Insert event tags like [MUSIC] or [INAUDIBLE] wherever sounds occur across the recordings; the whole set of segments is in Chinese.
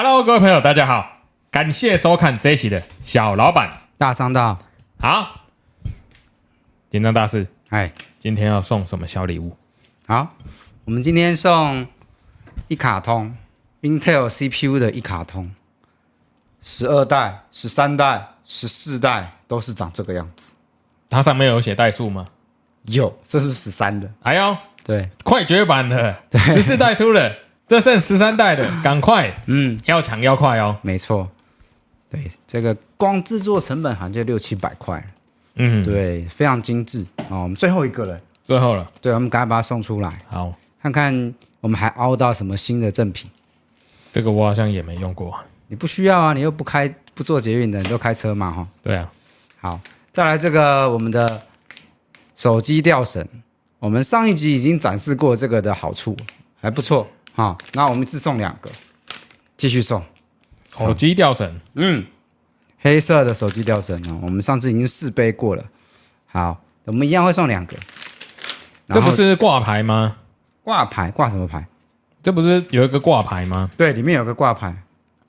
Hello，各位朋友，大家好，感谢收看这一期的小老板大商道。好，紧张大师，哎，今天要送什么小礼物？好，我们今天送一卡通 Intel CPU 的一卡通，十二代、十三代、十四代都是长这个样子。它上面有写代数吗？有，这是十三的。哎呦，对，快绝版的，十四代出了。[LAUGHS] 这剩十三代的，赶快，嗯，要抢要快哦。没错，对，这个光制作成本好像就六七百块，嗯，对，非常精致。哦。我们最后一个了，最后了，对，我们赶快把它送出来，好，看看我们还凹到什么新的赠品。这个我好像也没用过，你不需要啊，你又不开不做捷运的，你都开车嘛，哈。对啊，好，再来这个我们的手机吊绳，我们上一集已经展示过这个的好处，还不错。好，那我们自送两个，继续送手机吊绳。嗯，黑色的手机吊绳哦，我们上次已经试背过了。好，我们一样会送两个。这不是挂牌吗？挂牌挂什么牌？这不是有一个挂牌吗？对，里面有个挂牌。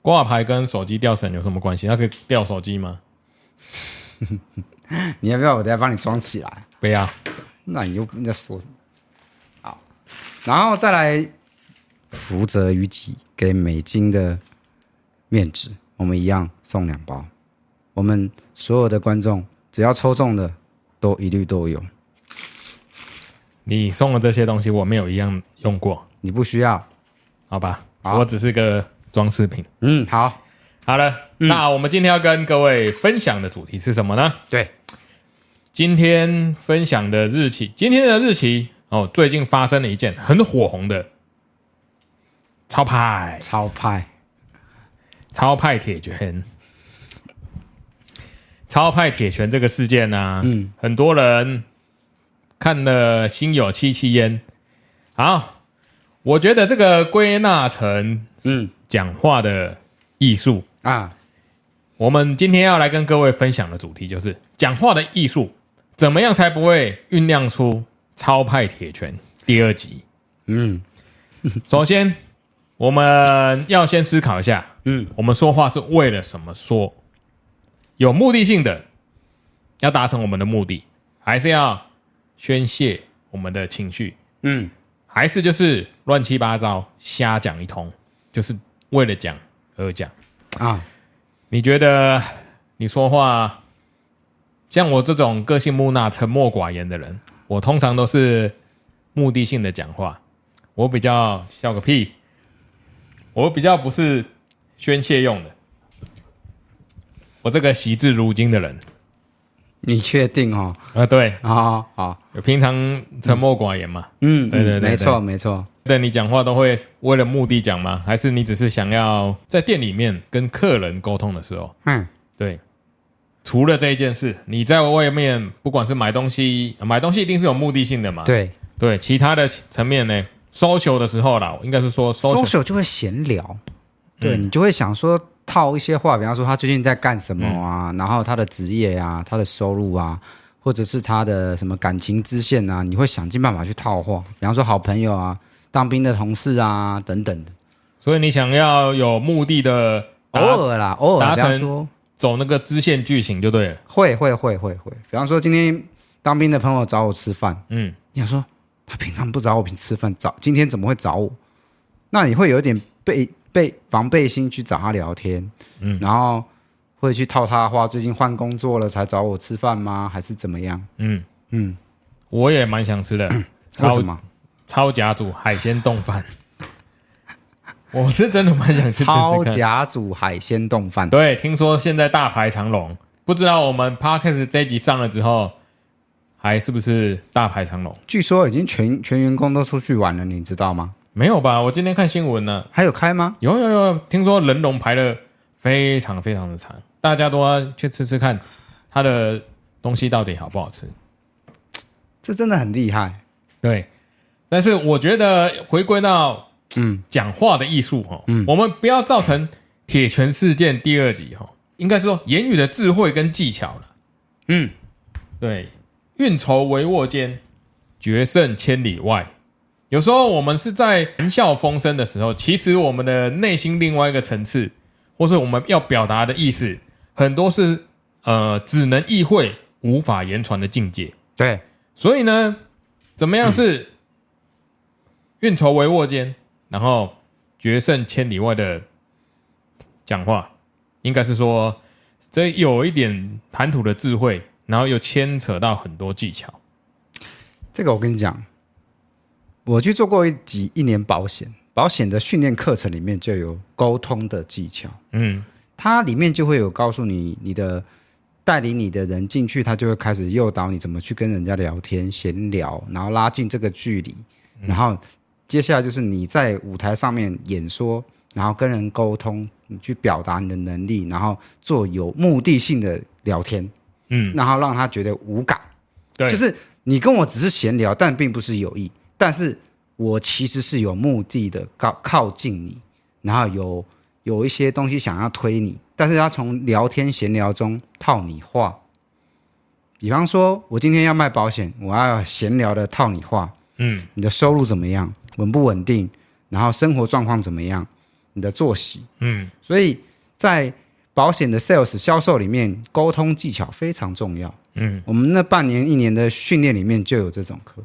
挂牌跟手机吊绳有什么关系？它可以吊手机吗？[LAUGHS] 你要不要我等下帮你装起来？不要。那你又在说什么？好，然后再来。福泽于己给美金的面纸，我们一样送两包。我们所有的观众只要抽中的，都一律都有。你送的这些东西，我没有一样用过。你不需要，好吧？好，我只是个装饰品。嗯，好，好了。嗯，那我们今天要跟各位分享的主题是什么呢？对，今天分享的日期，今天的日期哦，最近发生了一件很火红的。超派，超派，超派铁拳，超派铁拳这个事件呢、啊，嗯，很多人看了心有戚戚焉。好，我觉得这个归纳成嗯讲话的艺术啊。我们今天要来跟各位分享的主题就是讲话的艺术，怎么样才不会酝酿出超派铁拳第二集？嗯，首先。我们要先思考一下，嗯，我们说话是为了什么说？有目的性的，要达成我们的目的，还是要宣泄我们的情绪？嗯，还是就是乱七八糟瞎讲一通，就是为了讲而讲啊？你觉得你说话像我这种个性木讷、沉默寡言的人，我通常都是目的性的讲话，我比较笑个屁。我比较不是宣泄用的，我这个惜字如金的人，你确定哦？啊，对，好好，平常沉默寡言嘛，嗯，对对对，没错没错。对，你讲话都会为了目的讲吗？还是你只是想要在店里面跟客人沟通的时候？嗯，对。除了这一件事，你在外面不管是买东西，买东西一定是有目的性的嘛？对对，其他的层面呢？social 的时候啦，应该是说 social 就会闲聊，对、嗯、你就会想说套一些话，比方说他最近在干什么啊，嗯、然后他的职业啊，他的收入啊，或者是他的什么感情支线啊，你会想尽办法去套话，比方说好朋友啊，当兵的同事啊等等的。所以你想要有目的的，偶尔啦，偶尔达成走那个支线剧情就对了。会会会会会，比方说今天当兵的朋友找我吃饭，嗯，你想说。他平常不找我平吃饭，找今天怎么会找我？那你会有一点备备防备心去找他聊天，嗯，然后会去套他的话，最近换工作了才找我吃饭吗？还是怎么样？嗯嗯，我也蛮想吃的，[COUGHS] 超什么？超甲煮海鲜冻饭，[LAUGHS] 我是真的蛮想吃，吃。超甲煮海鲜冻饭，对，听说现在大排长龙，不知道我们 Podcast 这集上了之后。还是不是大排长龙？据说已经全全员工都出去玩了，你知道吗？没有吧？我今天看新闻呢，还有开吗？有有有，听说人龙排的非常非常的长，大家都要去吃吃看，他的东西到底好不好吃？这真的很厉害。对，但是我觉得回归到嗯讲话的艺术哈，嗯，我们不要造成铁拳事件第二集哈，应该说言语的智慧跟技巧了。嗯，对。运筹帷幄间，决胜千里外。有时候我们是在谈笑风生的时候，其实我们的内心另外一个层次，或是我们要表达的意思，很多是呃只能意会无法言传的境界。对，所以呢，怎么样是运筹帷幄间，然后决胜千里外的讲话，应该是说这有一点谈吐的智慧，然后又牵扯到很多技巧。这个我跟你讲，我去做过一几一年保险，保险的训练课程里面就有沟通的技巧。嗯，它里面就会有告诉你你的。带领你的人进去，他就会开始诱导你怎么去跟人家聊天、闲聊，然后拉近这个距离。然后接下来就是你在舞台上面演说，然后跟人沟通，你去表达你的能力，然后做有目的性的聊天。嗯，然后让他觉得无感。对，就是你跟我只是闲聊，但并不是有意，但是我其实是有目的的靠靠近你，然后有有一些东西想要推你。但是他从聊天闲聊中套你话，比方说，我今天要卖保险，我要闲聊的套你话，嗯，你的收入怎么样，稳不稳定，然后生活状况怎么样，你的作息，嗯，所以在保险的 sales 销售里面，沟通技巧非常重要，嗯，我们那半年一年的训练里面就有这种课，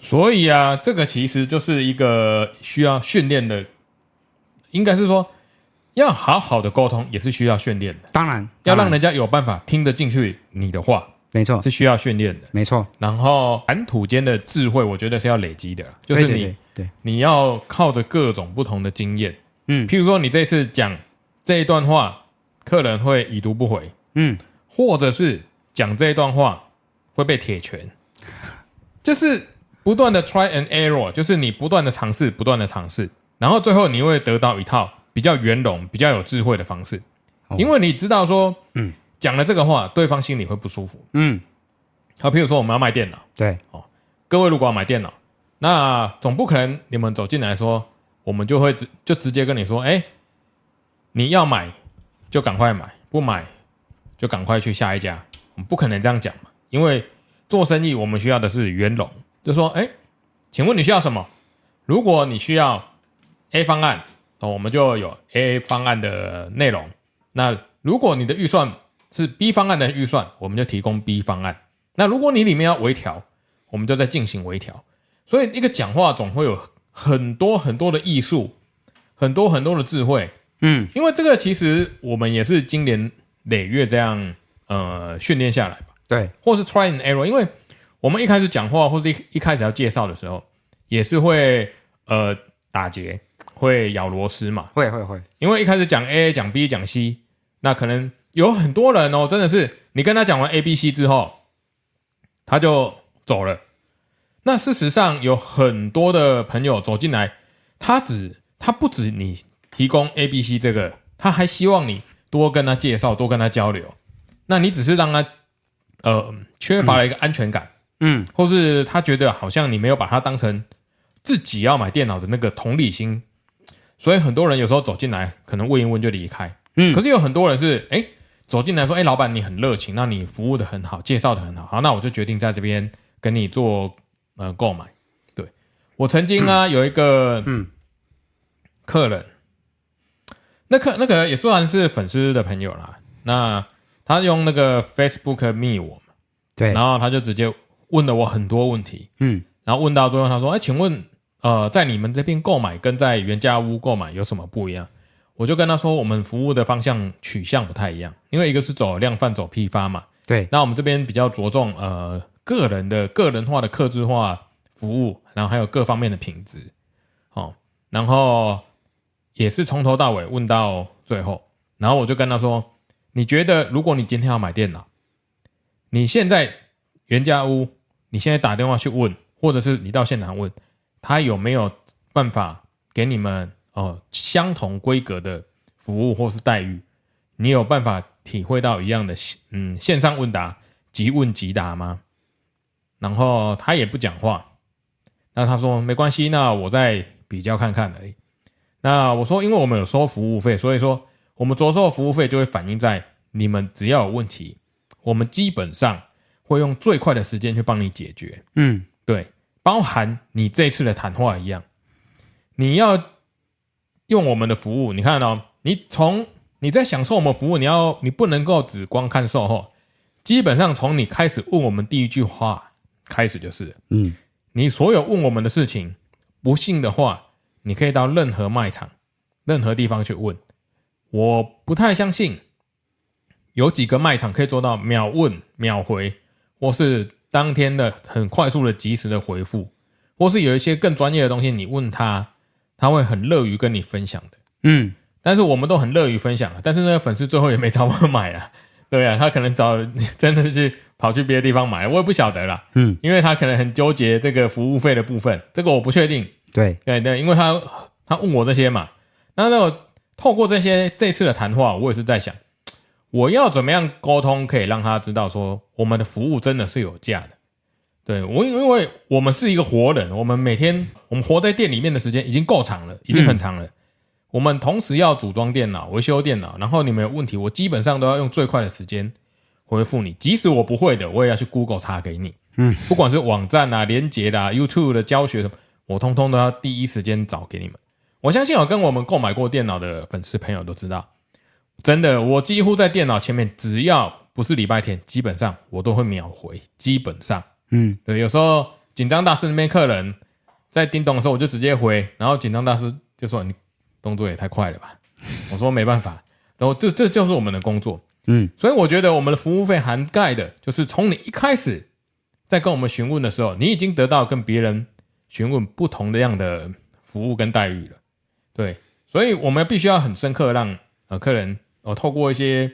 所以啊，这个其实就是一个需要训练的，应该是说。要好好的沟通也是需要训练的，当然要让人家有办法听得进去你的话，没错，是需要训练的，没错。然后谈吐间的智慧，我觉得是要累积的，就是你，对，你要靠着各种不同的经验，嗯，譬如说你这次讲这一段话，客人会已读不回，嗯，或者是讲这一段话会被铁拳，就是不断的 try and error，就是你不断的尝试，不断的尝试，然后最后你会得到一套。比较圆融、比较有智慧的方式，因为你知道说，嗯，讲了这个话，对方心里会不舒服，嗯。好，譬如说我们要卖电脑，对，哦，各位如果要买电脑，那总不可能你们走进来说，我们就会直就直接跟你说，哎，你要买就赶快买，不买就赶快去下一家，我们不可能这样讲嘛，因为做生意我们需要的是圆融，就说，哎，请问你需要什么？如果你需要 A 方案。哦，我们就有 A 方案的内容。那如果你的预算是 B 方案的预算，我们就提供 B 方案。那如果你里面要微调，我们就再进行微调。所以一个讲话总会有很多很多的艺术，很多很多的智慧。嗯，因为这个其实我们也是经年累月这样呃训练下来吧。对，或是 try and error。因为我们一开始讲话或是一一开始要介绍的时候，也是会呃打结。会咬螺丝嘛？会会会，因为一开始讲 A 讲 B 讲 C，那可能有很多人哦，真的是你跟他讲完 A B C 之后，他就走了。那事实上有很多的朋友走进来，他只他不止你提供 A B C 这个，他还希望你多跟他介绍，多跟他交流。那你只是让他呃缺乏了一个安全感，嗯，或是他觉得好像你没有把他当成自己要买电脑的那个同理心。所以很多人有时候走进来，可能问一问就离开。嗯，可是有很多人是，哎，走进来说，哎，老板你很热情，那你服务的很好，介绍的很好，好，那我就决定在这边跟你做呃购买。对，我曾经啊、嗯、有一个嗯客人，那客那个也算是粉丝的朋友啦。那他用那个 Facebook 密我，对，然后他就直接问了我很多问题，嗯，然后问到最后他说，哎，请问。呃，在你们这边购买跟在原价屋购买有什么不一样？我就跟他说，我们服务的方向取向不太一样，因为一个是走量贩走批发嘛。对，那我们这边比较着重呃个人的个人化的客制化服务，然后还有各方面的品质。哦，然后也是从头到尾问到最后，然后我就跟他说，你觉得如果你今天要买电脑，你现在原价屋，你现在打电话去问，或者是你到现场问。他有没有办法给你们哦相同规格的服务或是待遇？你有办法体会到一样的嗯线上问答即问即答吗？然后他也不讲话，那他说没关系，那我再比较看看而已。那我说，因为我们有收服务费，所以说我们着收的服务费就会反映在你们只要有问题，我们基本上会用最快的时间去帮你解决。嗯，对。包含你这次的谈话一样，你要用我们的服务。你看哦，你从你在享受我们服务，你要你不能够只光看售后，基本上从你开始问我们第一句话开始就是，嗯，你所有问我们的事情，不信的话，你可以到任何卖场、任何地方去问。我不太相信有几个卖场可以做到秒问秒回，或是当天的很快速的及时的回复，或是有一些更专业的东西，你问他，他会很乐于跟你分享的。嗯，但是我们都很乐于分享，但是那个粉丝最后也没找我买啊，[LAUGHS] 对啊，他可能找真的是去跑去别的地方买，我也不晓得啦。嗯，因为他可能很纠结这个服务费的部分，这个我不确定。对对对，因为他他问我这些嘛，那那我。透过这些这次的谈话，我也是在想，我要怎么样沟通，可以让他知道说我们的服务真的是有价的。对，我，因为我们是一个活人，我们每天我们活在店里面的时间已经够长了，已经很长了。我们同时要组装电脑、维修电脑，然后你们有问题，我基本上都要用最快的时间回复你。即使我不会的，我也要去 Google 查给你。嗯，不管是网站啊、连接啦、YouTube 的教学什么，我通通都要第一时间找给你们。我相信，有跟我们购买过电脑的粉丝朋友都知道，真的，我几乎在电脑前面，只要不是礼拜天，基本上我都会秒回。基本上，嗯，对，有时候紧张大师那边客人在叮咚的时候，我就直接回，然后紧张大师就说：“你动作也太快了吧？”我说：“没办法。”然后这这就是我们的工作，嗯，所以我觉得我们的服务费涵盖的，就是从你一开始在跟我们询问的时候，你已经得到跟别人询问不同的样的服务跟待遇了。对，所以我们必须要很深刻让呃客人呃透过一些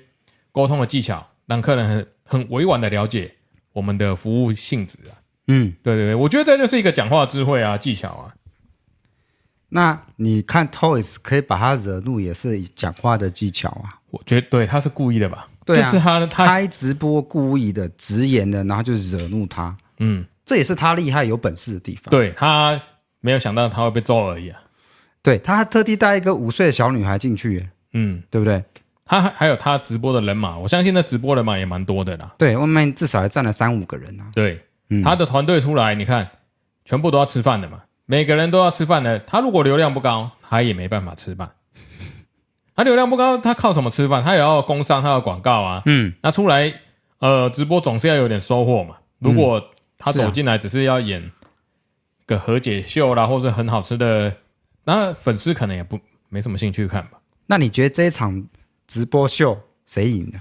沟通的技巧，让客人很很委婉的了解我们的服务性质啊。嗯，对对对，我觉得这就是一个讲话智慧啊，技巧啊。那你看 Toys 可以把他惹怒，也是讲话的技巧啊。我觉得对，他是故意的吧？对啊，就是他他开直播故意的直言的，然后就惹怒他。嗯，这也是他厉害有本事的地方。对，他没有想到他会被揍而已啊。对，他还特地带一个五岁的小女孩进去，嗯，对不对？他还还有他直播的人马，我相信那直播人马也蛮多的啦。对，外面至少还站了三五个人啊。对，嗯、他的团队出来，你看，全部都要吃饭的嘛，每个人都要吃饭的。他如果流量不高，他也没办法吃饭。[LAUGHS] 他流量不高，他靠什么吃饭？他也要工商，他要广告啊。嗯，那出来呃，直播总是要有点收获嘛。如果他走进来只是要演个和解秀啦，或者很好吃的。那粉丝可能也不没什么兴趣看吧？那你觉得这一场直播秀谁赢了？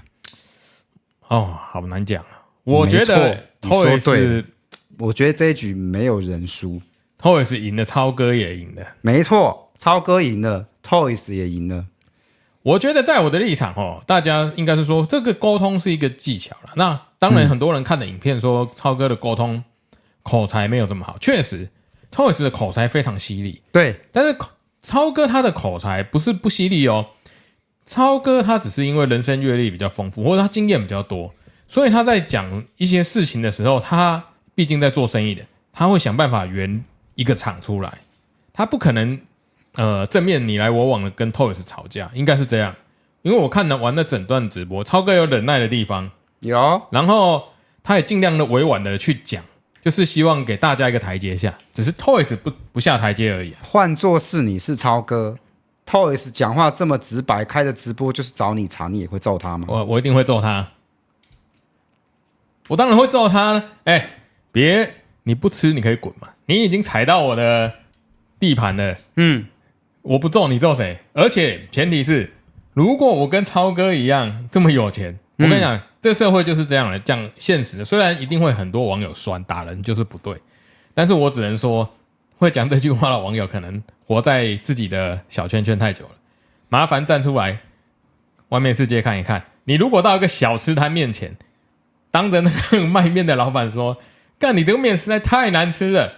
哦，好难讲啊！我觉得 Toys 是，我觉得这一局没有人输，Toys 赢了，超哥也赢了，没错，超哥赢了，Toys 也赢了。我觉得在我的立场哦，大家应该是说这个沟通是一个技巧了。那当然，很多人看的影片说超哥的沟通口才没有这么好，确实。Toys 的口才非常犀利，对，但是超哥他的口才不是不犀利哦，超哥他只是因为人生阅历比较丰富，或者他经验比较多，所以他在讲一些事情的时候，他毕竟在做生意的，他会想办法圆一个场出来，他不可能呃正面你来我往的跟 Toys 吵架，应该是这样，因为我看了完了整段直播，超哥有忍耐的地方，有，然后他也尽量的委婉的去讲。就是希望给大家一个台阶下，只是 Toys 不不下台阶而已啊。换作是你是超哥，Toys 讲话这么直白，开的直播就是找你茬，你也会揍他吗？我我一定会揍他，我当然会揍他了。哎，别你不吃你可以滚嘛，你已经踩到我的地盘了。嗯，我不揍你揍谁？而且前提是，如果我跟超哥一样这么有钱，我跟你讲。嗯这社会就是这样的，讲现实的。虽然一定会很多网友酸打人就是不对，但是我只能说，会讲这句话的网友可能活在自己的小圈圈太久了。麻烦站出来，外面世界看一看。你如果到一个小吃摊面前，当着那个卖面的老板说：“干，你这个面实在太难吃了。”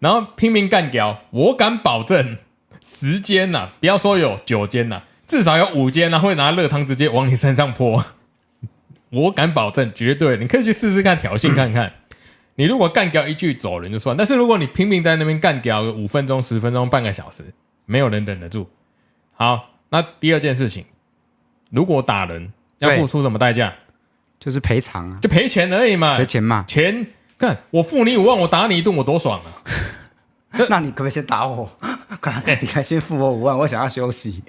然后拼命干掉，我敢保证，十间呐，不要说有九间呐，至少有五间呐，会拿热汤直接往你身上泼。我敢保证，绝对，你可以去试试看，挑衅看看。你如果干掉一句走人就算，但是如果你拼命在那边干掉五分钟、十分钟、半个小时，没有人忍得住。好，那第二件事情，如果打人要付出什么代价？就是赔偿啊，就赔钱而已嘛，赔钱嘛。钱看我付你五万，我打你一顿，我多爽啊！[LAUGHS] 那你可不可以先打我？[LAUGHS] 看，你看，先付我五万，我想要休息。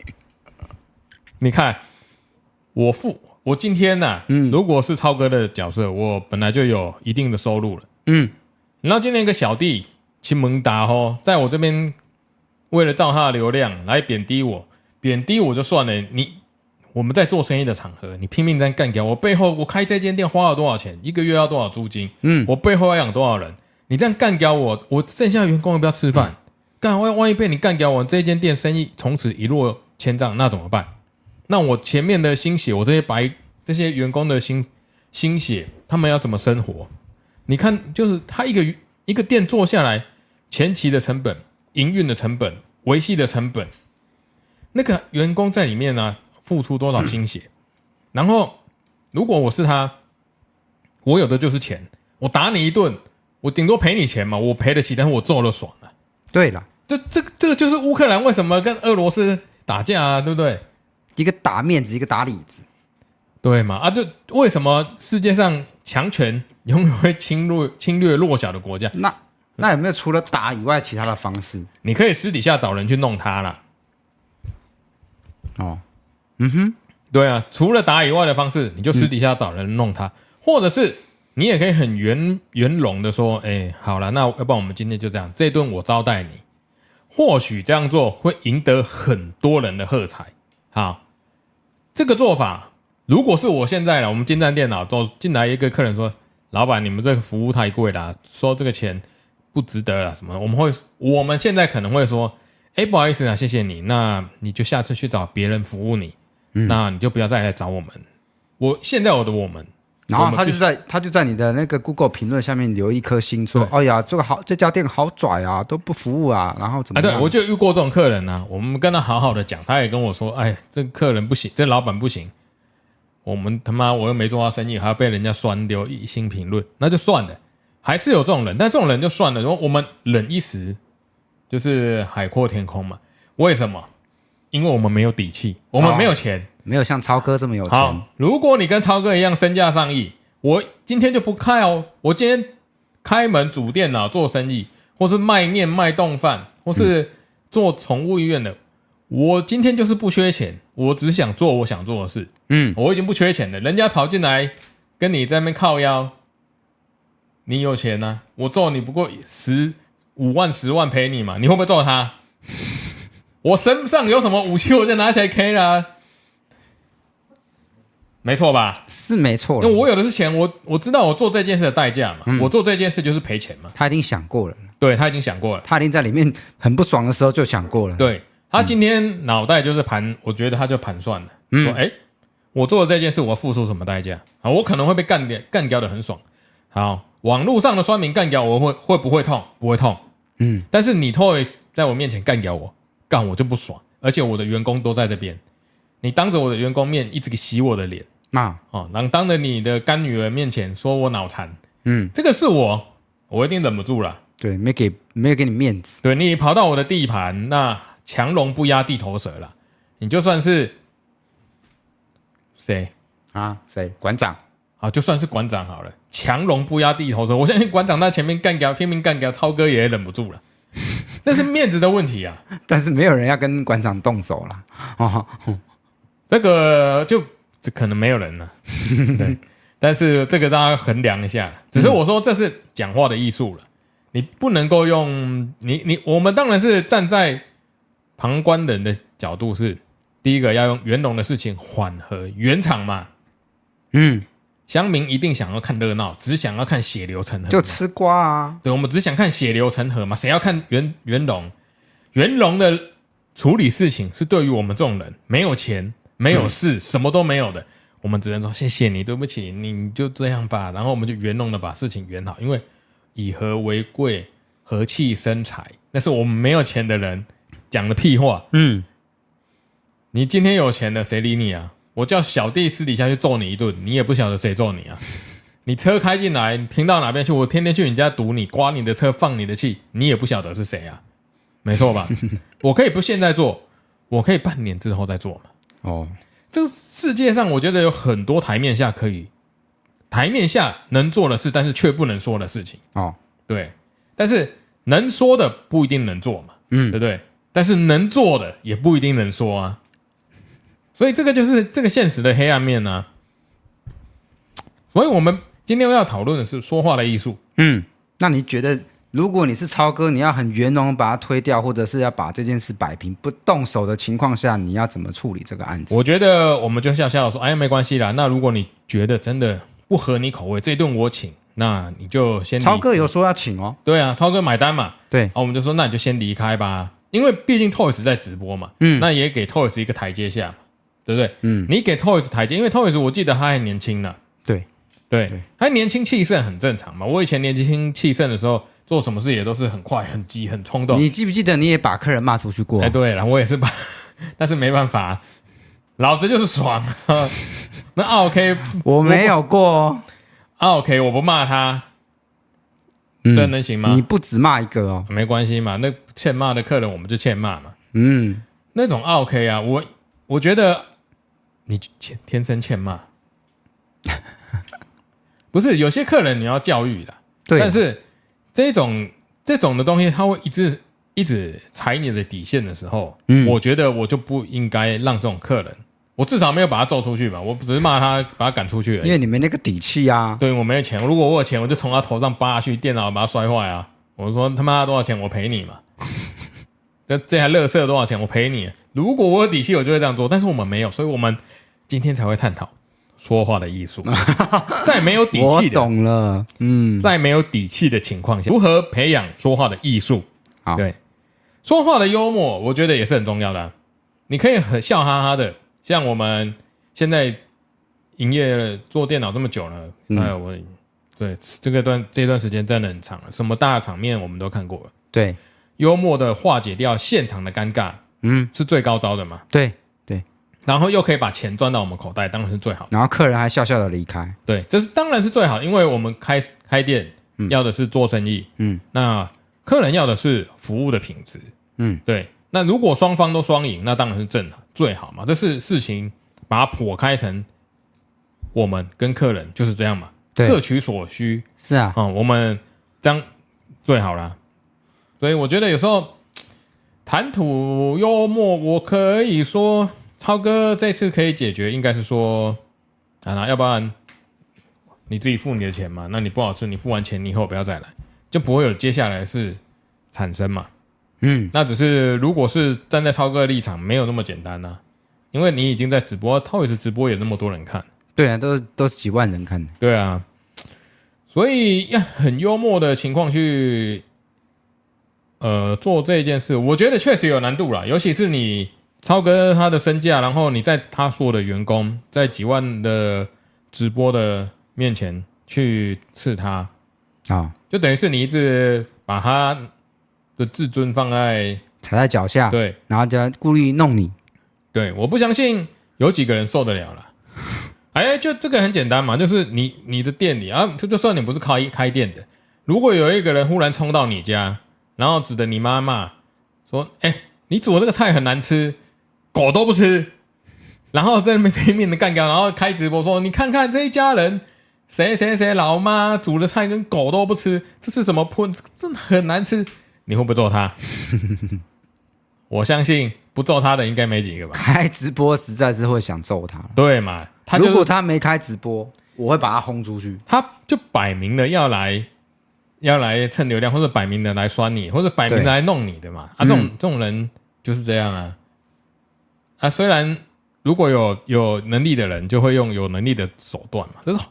你看，我付我今天呢、啊，嗯，如果是超哥的角色，我本来就有一定的收入了，嗯，然后今天一个小弟秦蒙达吼，在我这边为了造他的流量来贬低我，贬低我就算了，你。我们在做生意的场合，你拼命在干掉我背后，我开这间店花了多少钱？一个月要多少租金？嗯，我背后要养多少人？你这样干掉我，我剩下的员工要不要吃饭？干、嗯，万万一被你干掉我，这间店生意从此一落千丈，那怎么办？那我前面的心血，我这些白这些员工的心心血，他们要怎么生活？你看，就是他一个一个店做下来，前期的成本、营运的成本、维系的成本，那个员工在里面呢、啊？付出多少心血，然后如果我是他，我有的就是钱，我打你一顿，我顶多赔你钱嘛，我赔得起，但是我做了爽了。对了，这这这个就是乌克兰为什么跟俄罗斯打架啊，对不对？一个打面子，一个打里子，对嘛？啊，就为什么世界上强权永远会侵略 [LAUGHS] 侵略弱小的国家？那那有没有除了打以外其他的方式？你可以私底下找人去弄他啦。哦。嗯哼，对啊，除了打以外的方式，你就私底下找人弄他，嗯、或者是你也可以很圆圆融的说，哎，好了，那要不然我们今天就这样，这顿我招待你，或许这样做会赢得很多人的喝彩。好，这个做法，如果是我现在了，我们进站电脑走进来一个客人说，老板，你们这个服务太贵了，说这个钱不值得了，什么？我们会，我们现在可能会说，哎，不好意思啊，谢谢你，那你就下次去找别人服务你。那你就不要再来找我们。我现在我的我们，然后他就在他就在你的那个 Google 评论下面留一颗心，说：“哎呀，这个好，这家店好拽啊，都不服务啊。”然后怎么？啊，对，我就遇过这种客人啊。我们跟他好好的讲，他也跟我说：“哎，这客人不行，这老板不行。我们他妈我又没做到生意，还要被人家酸丢一星评论，那就算了。还是有这种人，但这种人就算了。然后我们忍一时，就是海阔天空嘛。为什么？因为我们没有底气，我们没有钱，哦、没有像超哥这么有钱。好，如果你跟超哥一样身价上亿，我今天就不开哦。我今天开门煮电脑做生意，或是卖面卖冻饭，或是做宠物医院的，嗯、我今天就是不缺钱，我只想做我想做的事。嗯，我已经不缺钱了。人家跑进来跟你在那边靠腰，你有钱呢、啊？我揍你不过十五万十万赔你嘛？你会不会揍他？我身上有什么武器，我就拿起来 K 了，没错吧？是没错，因为我有的是钱，我我知道我做这件事的代价嘛，嗯、我做这件事就是赔钱嘛。他已经想过了，对，他已经想过了，他已经在里面很不爽的时候就想过了。对，他今天脑袋就是盘，我觉得他就盘算了，嗯、说：哎，我做的这件事，我付出什么代价啊？我可能会被干掉，干掉的很爽。好，网络上的酸民干掉我会会不会痛？不会痛。嗯，但是你 Toys 在我面前干掉我。干我就不爽，而且我的员工都在这边，你当着我的员工面一直洗我的脸，那、啊、哦，然后当着你的干女儿面前说我脑残，嗯，这个是我，我一定忍不住了。对，没给没有给你面子，对你跑到我的地盘，那强龙不压地头蛇了。你就算是谁啊？谁馆长？啊，就算是馆长好了，强龙不压地头蛇。我相信馆长在前面干掉，拼命干掉，超哥也忍不住了。那是面子的问题啊！[LAUGHS] 但是没有人要跟馆长动手了 [LAUGHS] 哦。这个就这可能没有人了。[LAUGHS] 对，但是这个大家衡量一下。只是我说这是讲话的艺术了，你不能够用你你我们当然是站在旁观人的角度，是第一个要用圆融的事情缓和圆场嘛。嗯。乡民一定想要看热闹，只想要看血流成河，就吃瓜啊！对，我们只想看血流成河嘛，谁要看圆圆融？圆融的处理事情是对于我们这种人没有钱、没有事、嗯、什么都没有的，我们只能说谢谢你，对不起，你就这样吧。然后我们就圆融的把事情圆好，因为以和为贵，和气生财，那是我们没有钱的人讲的屁话。嗯，你今天有钱了，谁理你啊？我叫小弟私底下去揍你一顿，你也不晓得谁揍你啊！[LAUGHS] 你车开进来，停到哪边去？我天天去你家堵你，刮你的车，放你的气，你也不晓得是谁啊？没错吧？[LAUGHS] 我可以不现在做，我可以半年之后再做嘛。哦，这个世界上我觉得有很多台面下可以台面下能做的事，但是却不能说的事情。哦，对，但是能说的不一定能做嘛，嗯，对不对？但是能做的也不一定能说啊。所以这个就是这个现实的黑暗面呢、啊。所以我们今天要讨论的是说话的艺术。嗯，那你觉得，如果你是超哥，你要很圆融把它推掉，或者是要把这件事摆平，不动手的情况下，你要怎么处理这个案子？我觉得我们就笑笑说：“哎呀，没关系啦。那如果你觉得真的不合你口味，这顿我请，那你就先……超哥有说要请哦。对啊，超哥买单嘛。对，我们就说那你就先离开吧，因为毕竟 Toys 在直播嘛。嗯，那也给 Toys 一个台阶下，对不对？嗯，你给 Toys 台阶，因为 Toys 我记得他还年轻呢。对。”对，他年轻气盛很正常嘛。我以前年轻气盛的时候，做什么事也都是很快、很急、很冲动。你记不记得你也把客人骂出去过？哎，对了，我也是把，[LAUGHS] 但是没办法，老子就是爽。[LAUGHS] 那 OK，我没有过。OK，我不骂他，这能行吗？你不只骂一个哦，没关系嘛。那欠骂的客人，我们就欠骂嘛。嗯，那种 OK 啊，我我觉得你欠天生欠骂。[LAUGHS] 不是有些客人你要教育的，对，但是这种这种的东西，他会一直一直踩你的底线的时候，嗯，我觉得我就不应该让这种客人，我至少没有把他揍出去吧，我只是骂他，把他赶出去而已，因为你没那个底气啊。对，我没有钱，如果我有钱，我就从他头上扒下去，电脑把他摔坏啊！我说他妈多少钱，我赔你嘛。这这台乐色多少钱，我赔你。如果我有底气，我就会这样做，但是我们没有，所以我们今天才会探讨。说话的艺术，[LAUGHS] 在没有底气懂了。嗯，在没有底气的情况下，如何培养说话的艺术？好，对，说话的幽默，我觉得也是很重要的啊。你可以很笑哈哈的，像我们现在营业做电脑这么久了，嗯、哎，我对这个段这段时间真的很长了，什么大场面我们都看过了。对，幽默的化解掉现场的尴尬，嗯，是最高招的嘛？对对。然后又可以把钱赚到我们口袋，当然是最好。然后客人还笑笑的离开，对，这是当然是最好，因为我们开开店要的是做生意，嗯，那客人要的是服务的品质，嗯，对。那如果双方都双赢，那当然是正最好嘛。这是事情把它剖开成我们跟客人就是这样嘛，对，各取所需。是啊，嗯，我们这样最好啦。所以我觉得有时候谈吐幽默，我可以说。超哥这次可以解决，应该是说啊，那要不然你自己付你的钱嘛？那你不好吃，你付完钱，你以后不要再来，就不会有接下来的事产生嘛。嗯，那只是如果是站在超哥的立场，没有那么简单呐、啊，因为你已经在直播，他也是直播，有那么多人看，对啊，都是都是几万人看，对啊，所以要很幽默的情况去呃做这件事，我觉得确实有难度啦，尤其是你。超哥他的身价，然后你在他所有的员工在几万的直播的面前去刺他啊，哦、就等于是你一直把他的自尊放在踩在脚下，对，然后就故意弄你，对，我不相信有几个人受得了了。[LAUGHS] 哎，就这个很简单嘛，就是你你的店里啊，就就算你不是开开店的，如果有一个人忽然冲到你家，然后指着你妈骂说：“哎，你煮的这个菜很难吃。”狗都不吃，然后在那边拼命的干掉，然后开直播说：“你看看这一家人，谁谁谁老妈煮的菜跟狗都不吃，这是什么破？真的很难吃。”你会不会揍他？我相信不揍他的应该没几个吧。[LAUGHS] 开直播实在是会想揍他，对嘛？他如果他没开直播，我会把他轰出去。他就摆明了要来要来蹭流量，或者摆明的来酸你，或者摆明的来弄你的嘛。啊，这种、嗯、这种人就是这样啊。啊，虽然如果有有能力的人就会用有能力的手段嘛，就是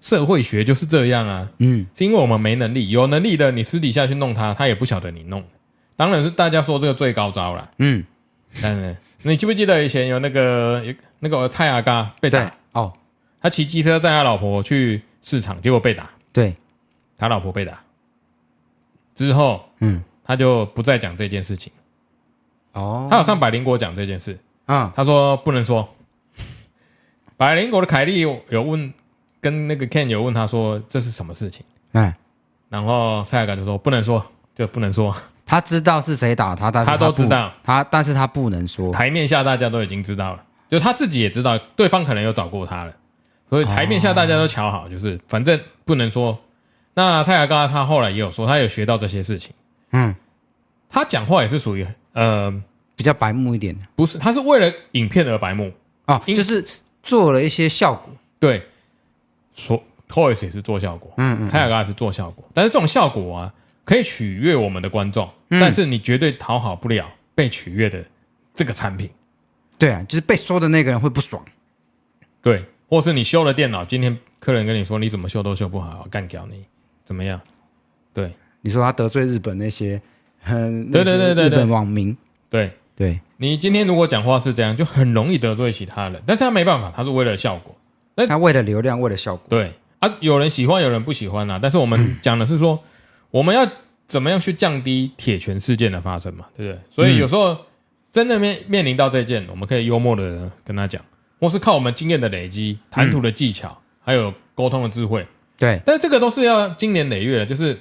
社会学就是这样啊。嗯，是因为我们没能力，有能力的你私底下去弄他，他也不晓得你弄。当然是大家说这个最高招了。嗯，但是你记不记得以前有那个那个蔡阿嘎被打？哦，他骑机车载他老婆去市场，结果被打。对，他老婆被打之后，嗯，他就不再讲这件事情。哦，他有上百灵果讲这件事。啊，他说不能说。[LAUGHS] 百灵果的凯莉有问，跟那个 Ken 有问他说这是什么事情？哎，然后塞尔感就说不能说，就不能说。他知道是谁打他，但是他，他都知道他，但是他不能说。台面下大家都已经知道了，就他自己也知道，对方可能有找过他了，所以台面下大家都瞧好，就是反正不能说。那蔡雅刚他后来也有说，他有学到这些事情。嗯，他讲话也是属于呃比较白目一点的，不是，他是为了影片而白目啊，就是做了一些效果。对，说 Toys 也是做效果，嗯嗯，蔡雅刚也是做效果，但是这种效果啊，可以取悦我们的观众，但是你绝对讨好不了被取悦的这个产品。对啊，就是被说的那个人会不爽。对，或是你修了电脑，今天客人跟你说你怎么修都修不好，干掉你。怎么样？对，你说他得罪日本那些，[LAUGHS] 对对对对，日本网民，对对。你今天如果讲话是这样，就很容易得罪其他人。但是他没办法，他是为了效果，那他为了流量，为了效果。对啊，有人喜欢，有人不喜欢啊。但是我们讲的是说，我们要怎么样去降低铁拳事件的发生嘛，对不对？所以有时候真的面面临到这件，我们可以幽默的跟他讲，或是靠我们经验的累积、谈吐的技巧，还有沟通的智慧。对，但是这个都是要经年累月的，就是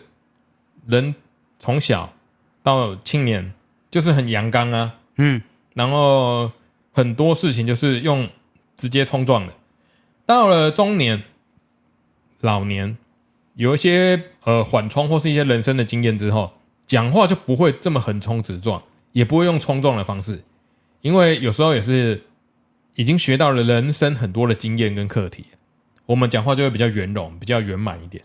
人从小到青年就是很阳刚啊，嗯，然后很多事情就是用直接冲撞的，到了中年、老年，有一些呃缓冲或是一些人生的经验之后，讲话就不会这么横冲直撞，也不会用冲撞的方式，因为有时候也是已经学到了人生很多的经验跟课题。我们讲话就会比较圆融，比较圆满一点，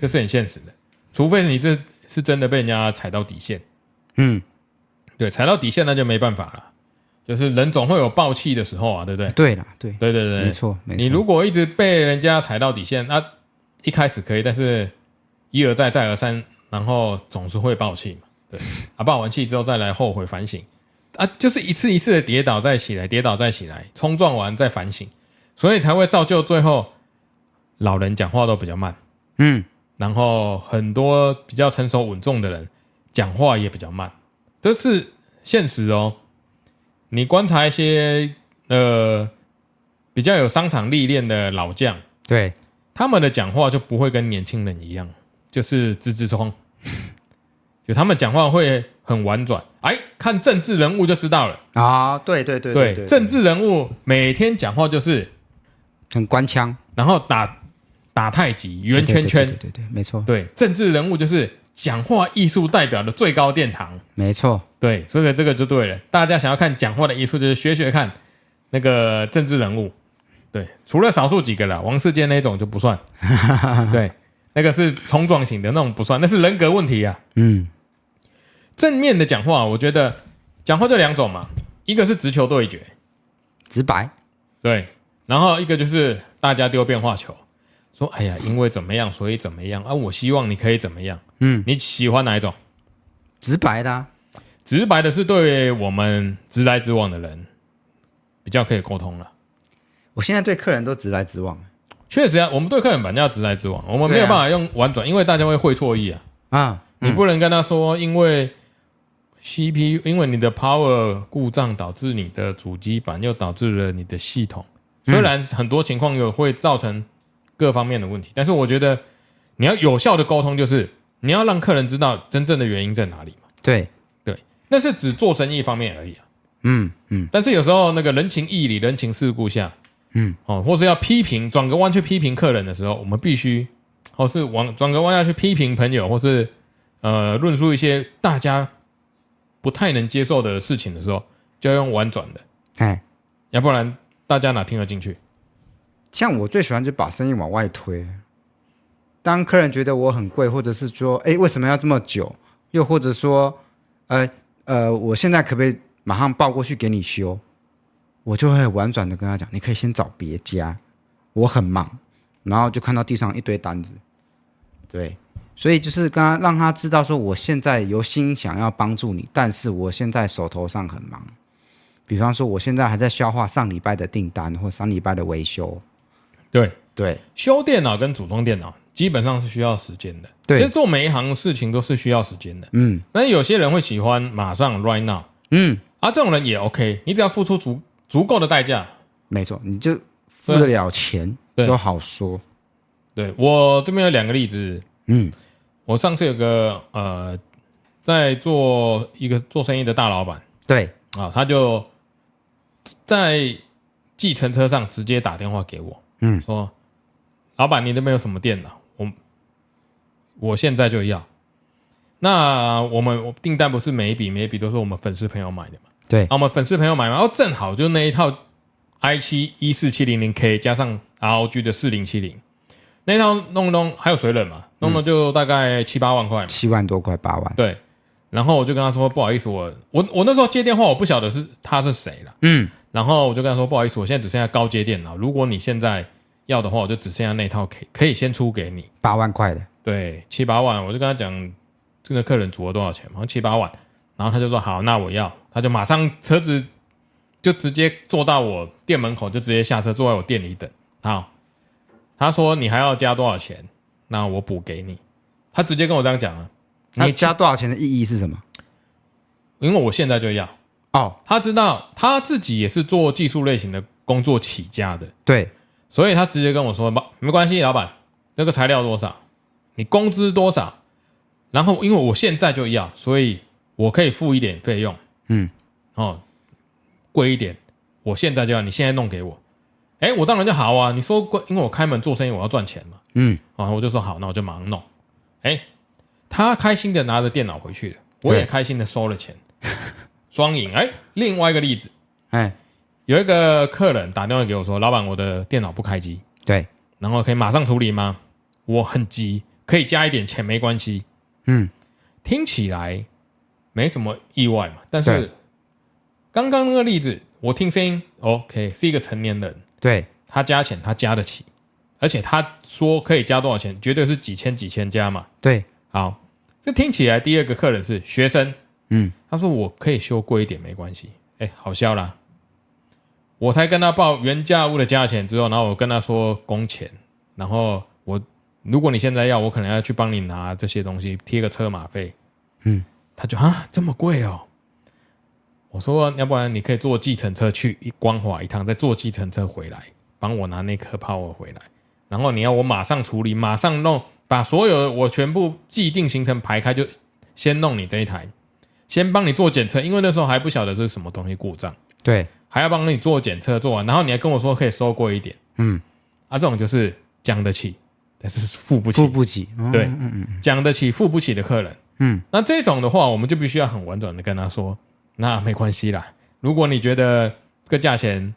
这是很现实的。除非你这是真的被人家踩到底线，嗯，对，踩到底线那就没办法了。就是人总会有爆气的时候啊，对不对？对啦，对，对对对，没错，没错。你如果一直被人家踩到底线，那一开始可以，但是一而再，再而三，然后总是会爆气嘛。对，[LAUGHS] 啊，爆完气之后再来后悔反省，啊，就是一次一次的跌倒再起来，跌倒再起来，冲撞完再反省，所以才会造就最后。老人讲话都比较慢，嗯，然后很多比较成熟稳重的人讲话也比较慢，这是现实哦。你观察一些呃比较有商场历练的老将，对，他们的讲话就不会跟年轻人一样，就是直直冲，[LAUGHS] 就他们讲话会很婉转。哎，看政治人物就知道了。啊，对对对对，对，政治人物每天讲话就是很官腔，然后打。打太极圆圈圈，对对对，没错。对，政治人物就是讲话艺术代表的最高殿堂，没错。对，所以这个就对了。大家想要看讲话的艺术，就是学学看那个政治人物。对，除了少数几个啦，王世坚那种就不算。[LAUGHS] 对，那个是冲撞型的那种不算，那是人格问题啊。嗯，正面的讲话，我觉得讲话就两种嘛，一个是直球对决，直白。对，然后一个就是大家丢变化球。说：“哎呀，因为怎么样，所以怎么样啊？我希望你可以怎么样？嗯，你喜欢哪一种？直白的啊，直白的是对我们直来直往的人比较可以沟通了。我现在对客人都直来直往，确实啊，我们对客人本来就要直来直往，我们没有办法用婉转，因为大家会会错意啊。啊，你不能跟他说，因为 CPU，因为你的 power 故障导致你的主机板，又导致了你的系统。虽然很多情况有会造成。”各方面的问题，但是我觉得你要有效的沟通，就是你要让客人知道真正的原因在哪里嘛。对对，那是只做生意方面而已啊。嗯嗯。但是有时候那个人情义理、人情世故下，嗯哦，或是要批评，转个弯去批评客人的时候，我们必须，或是往转个弯要去批评朋友，或是呃论述一些大家不太能接受的事情的时候，就要用婉转的，哎，要不然大家哪听得进去？像我最喜欢就把生意往外推，当客人觉得我很贵，或者是说，哎，为什么要这么久？又或者说，呃呃，我现在可不可以马上报过去给你修？我就会婉转的跟他讲，你可以先找别家，我很忙。然后就看到地上一堆单子，对，所以就是刚刚让他知道说，我现在有心想要帮助你，但是我现在手头上很忙。比方说，我现在还在消化上礼拜的订单或上礼拜的维修。对对，修电脑跟组装电脑基本上是需要时间的。对，其实做每一行事情都是需要时间的。嗯，但是有些人会喜欢马上 right now。嗯，啊，这种人也 OK，你只要付出足足够的代价，没错，你就付得了钱都好说。对，我这边有两个例子。嗯，我上次有个呃，在做一个做生意的大老板，对啊，他就在。计程车上直接打电话给我，嗯，说老板，你那边有什么电脑？我我现在就要。那我们订单不是每一笔每一笔都是我们粉丝朋友买的嘛？对，啊，我们粉丝朋友买，然后正好就那一套 i 七一四七零零 K 加上 ROG 的四零七零，那一套弄弄还有水冷嘛，弄弄就大概七八万块，七万多块八万。对，然后我就跟他说不好意思，我我我那时候接电话我不晓得是他是谁了，嗯，然后我就跟他说不好意思，我现在只剩下高阶电脑，如果你现在要的话，我就只剩下那套可以可以先出给你八万块的，对，七八万，我就跟他讲。这个客人足了多少钱？好像七八万，然后他就说好，那我要，他就马上车子就直接坐到我店门口，就直接下车坐在我店里等。好，他说你还要加多少钱？那我补给你。他直接跟我这样讲啊。你加多少钱的意义是什么？因为我现在就要哦。他知道他自己也是做技术类型的工作起家的，对，所以他直接跟我说：不，没关系，老板，这个材料多少？你工资多少？然后，因为我现在就要，所以我可以付一点费用，嗯，哦，贵一点，我现在就要，你现在弄给我，哎，我当然就好啊。你说贵，因为我开门做生意，我要赚钱嘛，嗯，啊，我就说好，那我就马上弄。哎，他开心的拿着电脑回去了，我也开心的收了钱，双赢。哎，另外一个例子，哎，有一个客人打电话给我说，老板，我的电脑不开机，对，然后可以马上处理吗？我很急，可以加一点钱没关系。嗯，听起来没什么意外嘛，但是刚刚那个例子，我听声音，OK，是一个成年人，对，他加钱他加得起，而且他说可以加多少钱，绝对是几千几千加嘛，对，好，这听起来第二个客人是学生，嗯，他说我可以修贵一点没关系，哎，好笑啦，我才跟他报原价物的价钱之后，然后我跟他说工钱，然后我。如果你现在要，我可能要去帮你拿这些东西，贴个车马费。嗯，他就啊，这么贵哦。我说，要不然你可以坐计程车去一光华一趟，再坐计程车回来，帮我拿那颗 power 回来。然后你要我马上处理，马上弄，把所有我全部既定行程排开，就先弄你这一台，先帮你做检测，因为那时候还不晓得这是什么东西故障。对，还要帮你做检测，做完，然后你还跟我说可以收贵一点。嗯，啊，这种就是讲得起。但是付不起，付不起，哦、对，嗯嗯，讲得起，付不起的客人，嗯，那这种的话，我们就必须要很婉转的跟他说，那没关系啦，如果你觉得这个价钱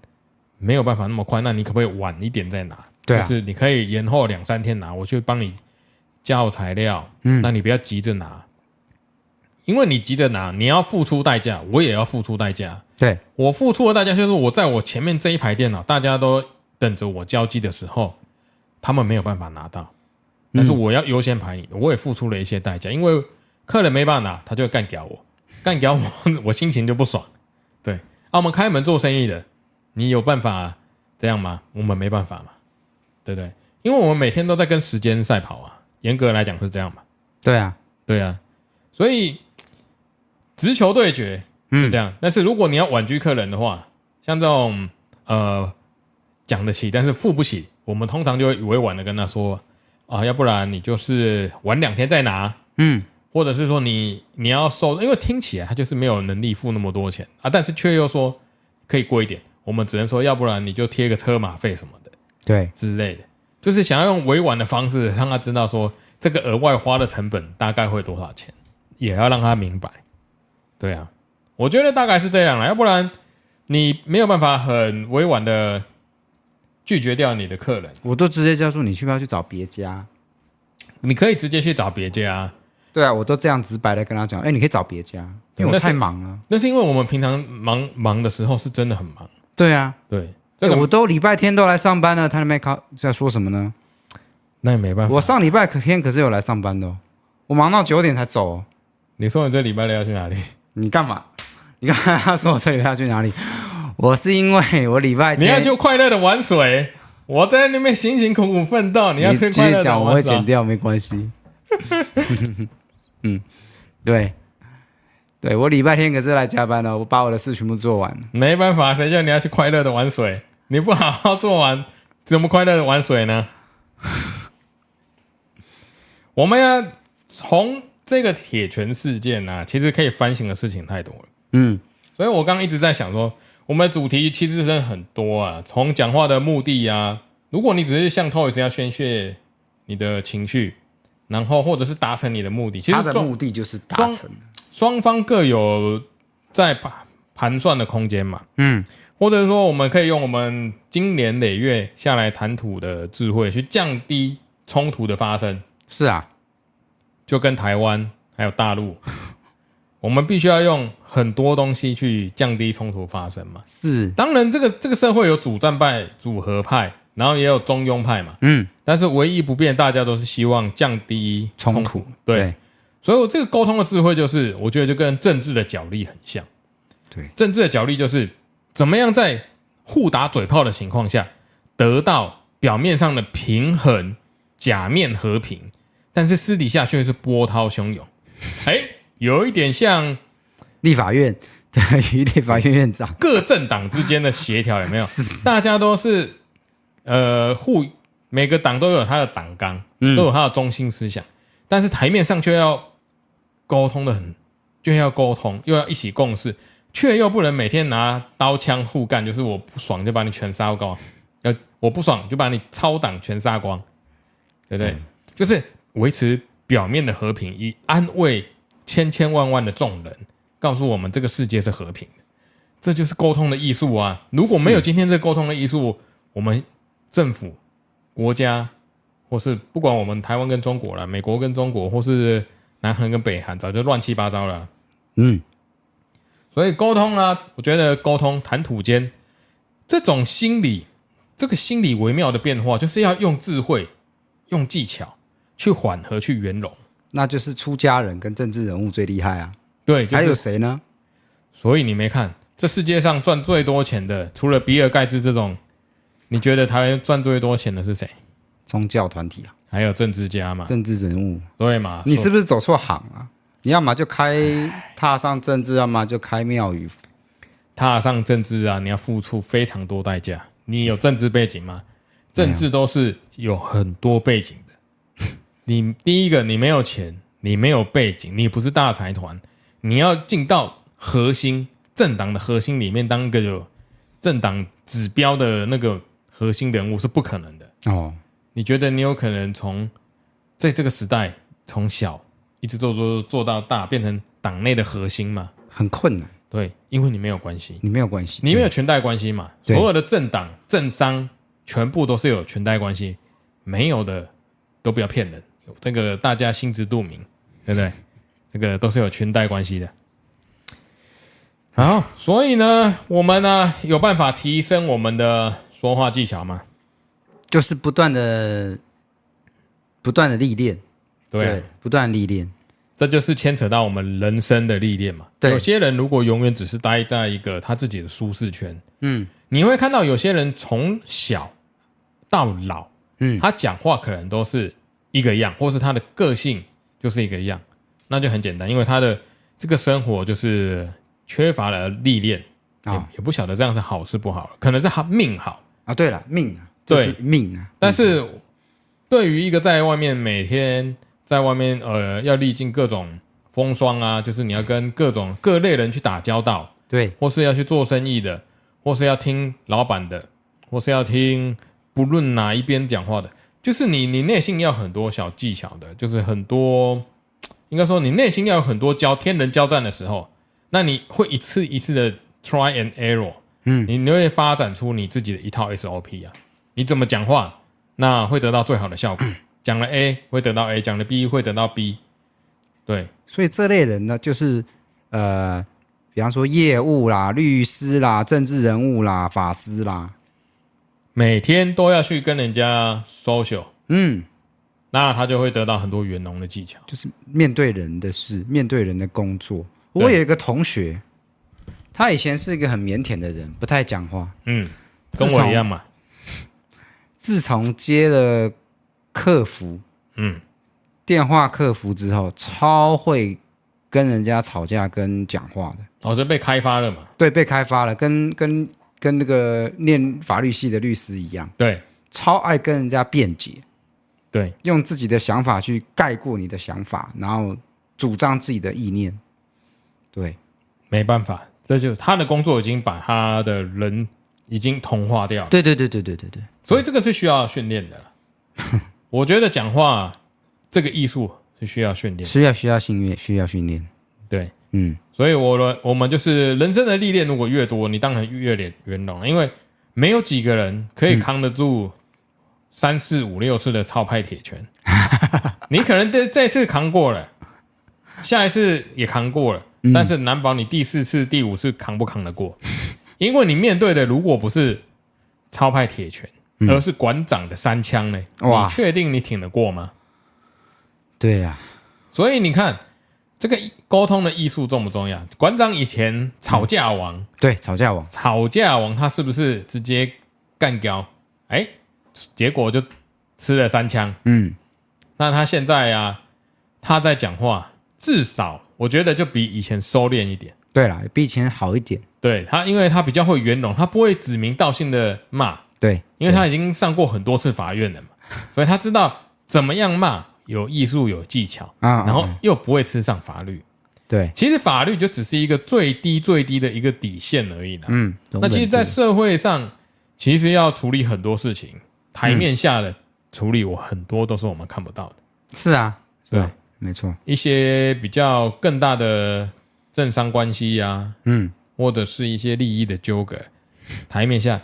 没有办法那么快，那你可不可以晚一点再拿？对、啊，就是你可以延后两三天拿，我去帮你交材料，嗯，那你不要急着拿，因为你急着拿，你要付出代价，我也要付出代价，对，我付出的代价就是我在我前面这一排电脑，大家都等着我交机的时候。他们没有办法拿到，但是我要优先排你，我也付出了一些代价，因为客人没办法拿，他就会干掉我，干掉我，[LAUGHS] 我心情就不爽。对，啊，我们开门做生意的，你有办法这样吗？我们没办法嘛，对不对？因为我们每天都在跟时间赛跑啊，严格来讲是这样嘛。对啊，对啊，所以直球对决是这样。但是如果你要婉拒客人的话，像这种呃讲得起，但是付不起。我们通常就会委婉的跟他说啊，要不然你就是晚两天再拿，嗯，或者是说你你要收，因为听起来他就是没有能力付那么多钱啊，但是却又说可以贵一点，我们只能说要不然你就贴个车马费什么的，对之类的，就是想要用委婉的方式让他知道说这个额外花的成本大概会多少钱，也要让他明白。对啊，我觉得大概是这样了，要不然你没有办法很委婉的。拒绝掉你的客人，我都直接叫说你去不要去找别家，你可以直接去找别家。对啊，我都这样直白的跟他讲，哎，你可以找别家，因为我太忙了。那是因为我们平常忙忙的时候是真的很忙。对啊，对，这个我都礼拜天都来上班了，他没考在说什么呢？那也没办法。我上礼拜天可是有来上班的，哦我忙到九点才走。你说你这礼拜六要去哪里？你干嘛？[LAUGHS] 你干嘛？他说我这礼拜要去哪里？我是因为我礼拜天你要就快乐的玩水，我在那边辛辛苦苦奋斗，你要快乐的玩。我会剪掉，没关系。[LAUGHS] 嗯，对，对我礼拜天可是来加班的，我把我的事全部做完。没办法，谁叫你要去快乐的玩水？你不好好做完，怎么快乐的玩水呢？[LAUGHS] 我们要从这个铁拳事件呢、啊，其实可以反省的事情太多了。嗯，所以我刚刚一直在想说。我们的主题其实真的很多啊，从讲话的目的啊，如果你只是像 Toys 要宣泄你的情绪，然后或者是达成你的目的，其实他的目的就是达成双双方各有在盘盘算的空间嘛。嗯，或者说我们可以用我们经年累月下来谈吐的智慧去降低冲突的发生。是啊，就跟台湾还有大陆，[LAUGHS] 我们必须要用很多东西去降低冲突发生嘛。是，当然这个这个社会有主战派、主和派。然后也有中庸派嘛，嗯，但是唯一不变，大家都是希望降低冲突，冲突对，对，所以我这个沟通的智慧，就是我觉得就跟政治的角力很像，对，政治的角力就是怎么样在互打嘴炮的情况下，得到表面上的平衡，假面和平，但是私底下却是波涛汹涌，哎，有一点像立法院 [LAUGHS] 对，立法院院长各政党之间的协调有没有？[LAUGHS] 大家都是。呃，互每个党都有他的党纲，都有他的中心思想，嗯、但是台面上却要沟通的很，就要沟通，又要一起共事，却又不能每天拿刀枪互干，就是我不爽就把你全杀光，呃，我不爽就把你超党全杀光，对不对？嗯、就是维持表面的和平，以安慰千千万万的众人，告诉我们这个世界是和平的，这就是沟通的艺术啊！如果没有今天这沟通的艺术，我们。政府、国家，或是不管我们台湾跟中国了，美国跟中国，或是南韩跟北韩，早就乱七八糟了。嗯，所以沟通啊，我觉得沟通谈吐间这种心理，这个心理微妙的变化，就是要用智慧、用技巧去缓和、去圆融。那就是出家人跟政治人物最厉害啊。对，就是、还有谁呢？所以你没看，这世界上赚最多钱的，除了比尔盖茨这种。你觉得台湾赚最多钱的是谁？宗教团体啊，还有政治家嘛？政治人物对嘛？你是不是走错行啊？你要么就开踏上政治，要么就开庙宇。踏上政治啊，你要付出非常多代价。你有政治背景吗？政治都是有很多背景的。你第一个，你没有钱，你没有背景，你不是大财团，你要进到核心政党的核心里面当一个有政党指标的那个。核心人物是不可能的哦。你觉得你有可能从在这个时代从小一直做做做到大，变成党内的核心吗？很困难。对，因为你没有关系，你没有关系，你没有裙带关系嘛。所有的政党、政商全部都是有裙带关系，没有的都不要骗人。这个大家心知肚明，对不对？这个都是有裙带关系的。好，所以呢，我们呢有办法提升我们的。说话技巧吗？就是不断的、不断的历练，对，对，不断历练，这就是牵扯到我们人生的历练嘛。对，有些人如果永远只是待在一个他自己的舒适圈，嗯，你会看到有些人从小到老，嗯，他讲话可能都是一个样，或是他的个性就是一个样，那就很简单，因为他的这个生活就是缺乏了历练，啊、哦，也不晓得这样是好是不好，可能是他命好。啊，对了，命啊，对命啊。但是，对于一个在外面每天在外面呃要历经各种风霜啊，就是你要跟各种各类人去打交道，对，或是要去做生意的，或是要听老板的，或是要听不论哪一边讲话的，就是你你内心要很多小技巧的，就是很多应该说你内心要有很多交天人交战的时候，那你会一次一次的 try and error。嗯，你你会发展出你自己的一套 SOP 啊？你怎么讲话，那会得到最好的效果。[COUGHS] 讲了 A 会得到 A，讲了 B 会得到 B。对，所以这类人呢，就是呃，比方说业务啦、律师啦、政治人物啦、法师啦，每天都要去跟人家 social。嗯，那他就会得到很多圆融的技巧，就是面对人的事，面对人的工作。我有一个同学。他以前是一个很腼腆的人，不太讲话。嗯，跟我一样嘛。自从接了客服，嗯，电话客服之后，超会跟人家吵架跟讲话的。哦，这被开发了嘛？对，被开发了，跟跟跟那个念法律系的律师一样。对，超爱跟人家辩解。对，用自己的想法去盖过你的想法，然后主张自己的意念。对，没办法。这就是他的工作，已经把他的人已经同化掉了。对对对对对对对。所以这个是需要训练的。[LAUGHS] 我觉得讲话这个艺术是需要训练，需要需要训练，需要训练。对，嗯。所以我的我们就是人生的历练，如果越多，你当然越脸圆融，因为没有几个人可以扛得住三四五六次的超派铁拳。[LAUGHS] 你可能这这次扛过了，下一次也扛过了，但是难保你第四次、第五次扛不扛得过，因为你面对的如果不是超派铁拳，而是馆长的三枪呢？你确定你挺得过吗？对呀、啊，所以你看这个沟通的艺术重不重要？馆长以前吵架王，嗯、对，吵架王，吵架王，他是不是直接干掉？哎，结果就吃了三枪，嗯。那他现在啊，他在讲话，至少我觉得就比以前收敛一点。对啦，比以前好一点。对他，因为他比较会圆融，他不会指名道姓的骂。对，因为他已经上过很多次法院了嘛，所以他知道怎么样骂有艺术有技巧啊，然后又不会吃上法律。对，其实法律就只是一个最低最低的一个底线而已啦。嗯，那其实，在社会上，其实要处理很多事情，台面下的。处理我很多都是我们看不到的，是啊，对，是没错，一些比较更大的政商关系呀、啊，嗯，或者是一些利益的纠葛，台面下，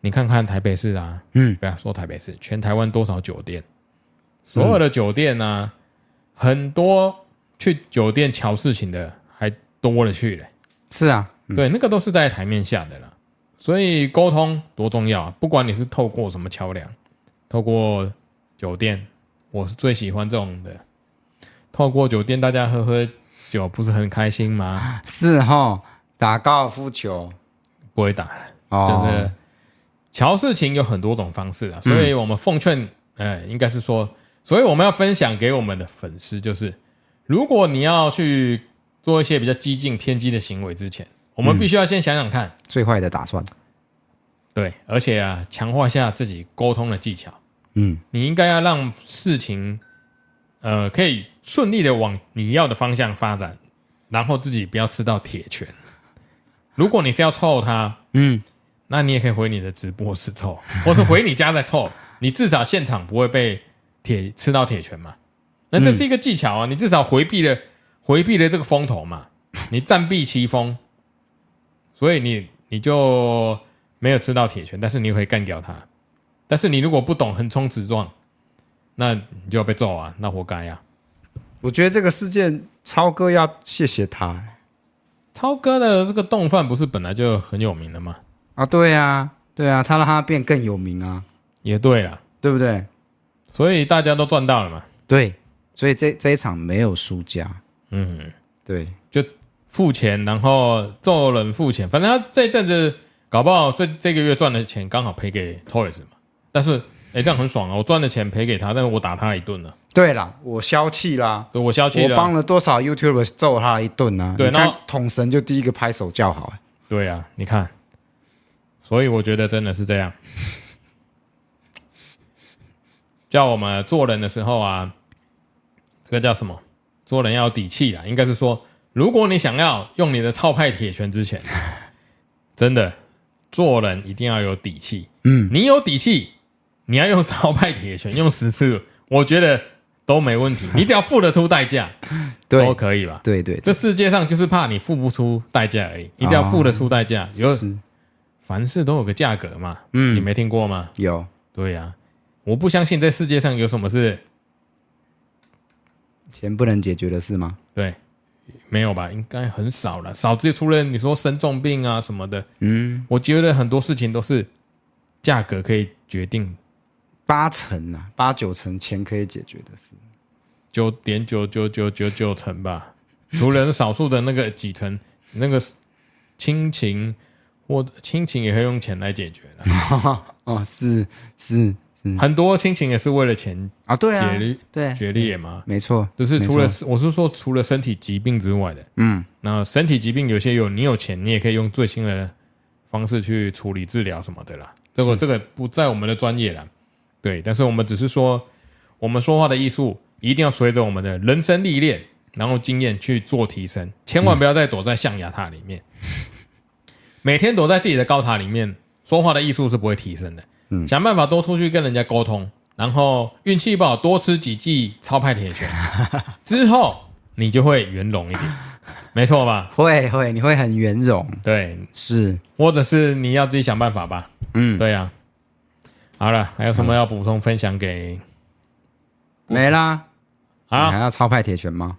你看看台北市啊，嗯，不要说台北市，全台湾多少酒店，所有的酒店呢、啊，很多去酒店瞧事情的还多了去了，是啊，对，那个都是在台面下的啦，所以沟通多重要啊，不管你是透过什么桥梁。透过酒店，我是最喜欢这种的。透过酒店，大家喝喝酒，不是很开心吗？是哈，打高尔夫球不会打了，哦、就是乔事情有很多种方式啊。所以我们奉劝，呃，应该是说，所以我们要分享给我们的粉丝，就是如果你要去做一些比较激进偏激的行为之前，我们必须要先想想看、嗯、最坏的打算。对，而且啊，强化下自己沟通的技巧。嗯，你应该要让事情，呃，可以顺利的往你要的方向发展，然后自己不要吃到铁拳。如果你是要凑他，嗯，那你也可以回你的直播室凑，或是回你家再凑，你至少现场不会被铁吃到铁拳嘛。那这是一个技巧啊，你至少回避了回避了这个风头嘛，你暂避其锋，所以你你就没有吃到铁拳，但是你可以干掉他。但是你如果不懂横冲直撞，那你就要被揍啊！那活该呀！我觉得这个事件，超哥要谢谢他。超哥的这个动犯不是本来就很有名的吗？啊，对啊，对啊，他让他变更有名啊，也对了，对不对？所以大家都赚到了嘛。对，所以这这一场没有输家。嗯，对，就付钱，然后揍人付钱，反正他这阵子搞不好这这个月赚的钱刚好赔给 Toys 嘛。但是，哎，这样很爽啊！我赚的钱赔给他，但是我打他一顿了。对啦，我消气啦。对，我消气了。我帮了多少 YouTuber 揍他一顿啊？对，然后统神就第一个拍手叫好。对啊，你看，所以我觉得真的是这样。叫我们做人的时候啊，这个叫什么？做人要有底气啊。应该是说，如果你想要用你的超派铁拳之前，[LAUGHS] 真的做人一定要有底气。嗯，你有底气。你要用超派铁拳用十次，我觉得都没问题。[LAUGHS] 你只要付得出代价，都可以吧？对对，对，这世界上就是怕你付不出代价而已。你只要付得出代价，有凡事都有个价格嘛。嗯，你没听过吗？有。对呀，我不相信这世界上有什么是钱不能解决的事吗？对，没有吧？应该很少了。少之除了你说生重病啊什么的。嗯，我觉得很多事情都是价格可以决定。八成啊，八九成钱可以解决的事，九点九九九九九成吧。除了少数的那个几成，那个亲情或亲情也可以用钱来解决的。[LAUGHS] 哦，是是是，很多亲情也是为了钱啊，对啊，对决裂嘛，没错。就是除了我是说，除了身体疾病之外的，嗯，那身体疾病有些有你有钱，你也可以用最新的方式去处理治疗什么的啦。这个这个不在我们的专业啦。对，但是我们只是说，我们说话的艺术一定要随着我们的人生历练，然后经验去做提升，千万不要再躲在象牙塔里面，[LAUGHS] 每天躲在自己的高塔里面说话的艺术是不会提升的。嗯，想办法多出去跟人家沟通，然后运气不好多吃几剂超派铁拳，[LAUGHS] 之后你就会圆融一点，[LAUGHS] 没错吧？会会，你会很圆融。对，是，或者是你要自己想办法吧。嗯，对呀、啊。好了，还有什么要补充分享给？没啦。好，还要超派铁拳吗？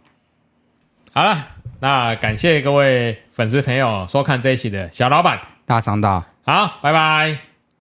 好了，那感谢各位粉丝朋友收看这一期的小老板大商道。好，拜拜。